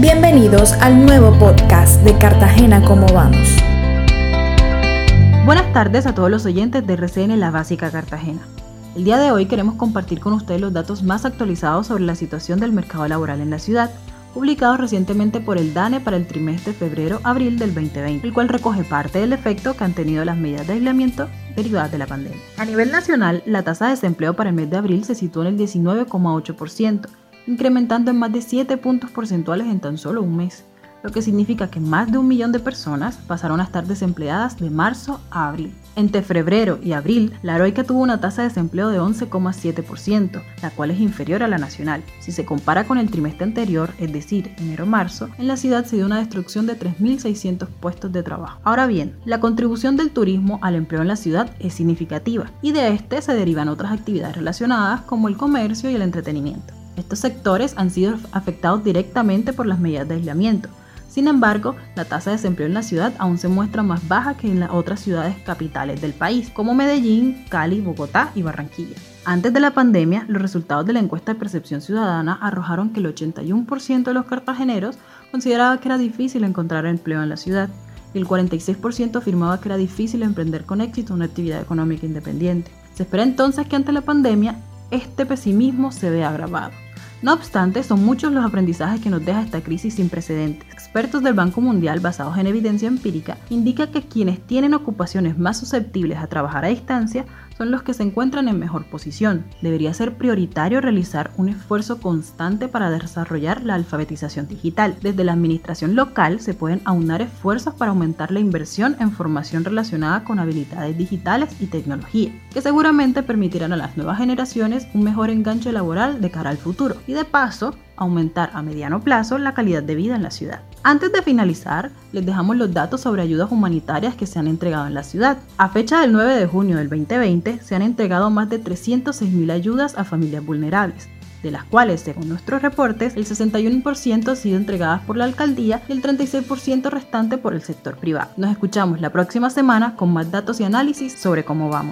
Bienvenidos al nuevo podcast de Cartagena Cómo Vamos. Buenas tardes a todos los oyentes de RCN La Básica Cartagena. El día de hoy queremos compartir con ustedes los datos más actualizados sobre la situación del mercado laboral en la ciudad, publicados recientemente por el DANE para el trimestre febrero-abril del 2020, el cual recoge parte del efecto que han tenido las medidas de aislamiento derivadas de la pandemia. A nivel nacional, la tasa de desempleo para el mes de abril se situó en el 19,8%, incrementando en más de 7 puntos porcentuales en tan solo un mes, lo que significa que más de un millón de personas pasaron a estar desempleadas de marzo a abril. Entre febrero y abril, la heroica tuvo una tasa de desempleo de 11,7%, la cual es inferior a la nacional. Si se compara con el trimestre anterior, es decir, enero-marzo, en la ciudad se dio una destrucción de 3.600 puestos de trabajo. Ahora bien, la contribución del turismo al empleo en la ciudad es significativa, y de este se derivan otras actividades relacionadas como el comercio y el entretenimiento. Estos sectores han sido afectados directamente por las medidas de aislamiento. Sin embargo, la tasa de desempleo en la ciudad aún se muestra más baja que en las otras ciudades capitales del país, como Medellín, Cali, Bogotá y Barranquilla. Antes de la pandemia, los resultados de la encuesta de percepción ciudadana arrojaron que el 81% de los cartageneros consideraba que era difícil encontrar empleo en la ciudad y el 46% afirmaba que era difícil emprender con éxito una actividad económica independiente. Se espera entonces que ante la pandemia este pesimismo se vea agravado. No obstante, son muchos los aprendizajes que nos deja esta crisis sin precedentes. Expertos del Banco Mundial, basados en evidencia empírica, indican que quienes tienen ocupaciones más susceptibles a trabajar a distancia son los que se encuentran en mejor posición. Debería ser prioritario realizar un esfuerzo constante para desarrollar la alfabetización digital. Desde la administración local se pueden aunar esfuerzos para aumentar la inversión en formación relacionada con habilidades digitales y tecnología, que seguramente permitirán a las nuevas generaciones un mejor enganche laboral de cara al futuro y de paso aumentar a mediano plazo la calidad de vida en la ciudad. Antes de finalizar, les dejamos los datos sobre ayudas humanitarias que se han entregado en la ciudad. A fecha del 9 de junio del 2020, se han entregado más de 306.000 ayudas a familias vulnerables, de las cuales, según nuestros reportes, el 61% han sido entregadas por la alcaldía y el 36% restante por el sector privado. Nos escuchamos la próxima semana con más datos y análisis sobre cómo vamos.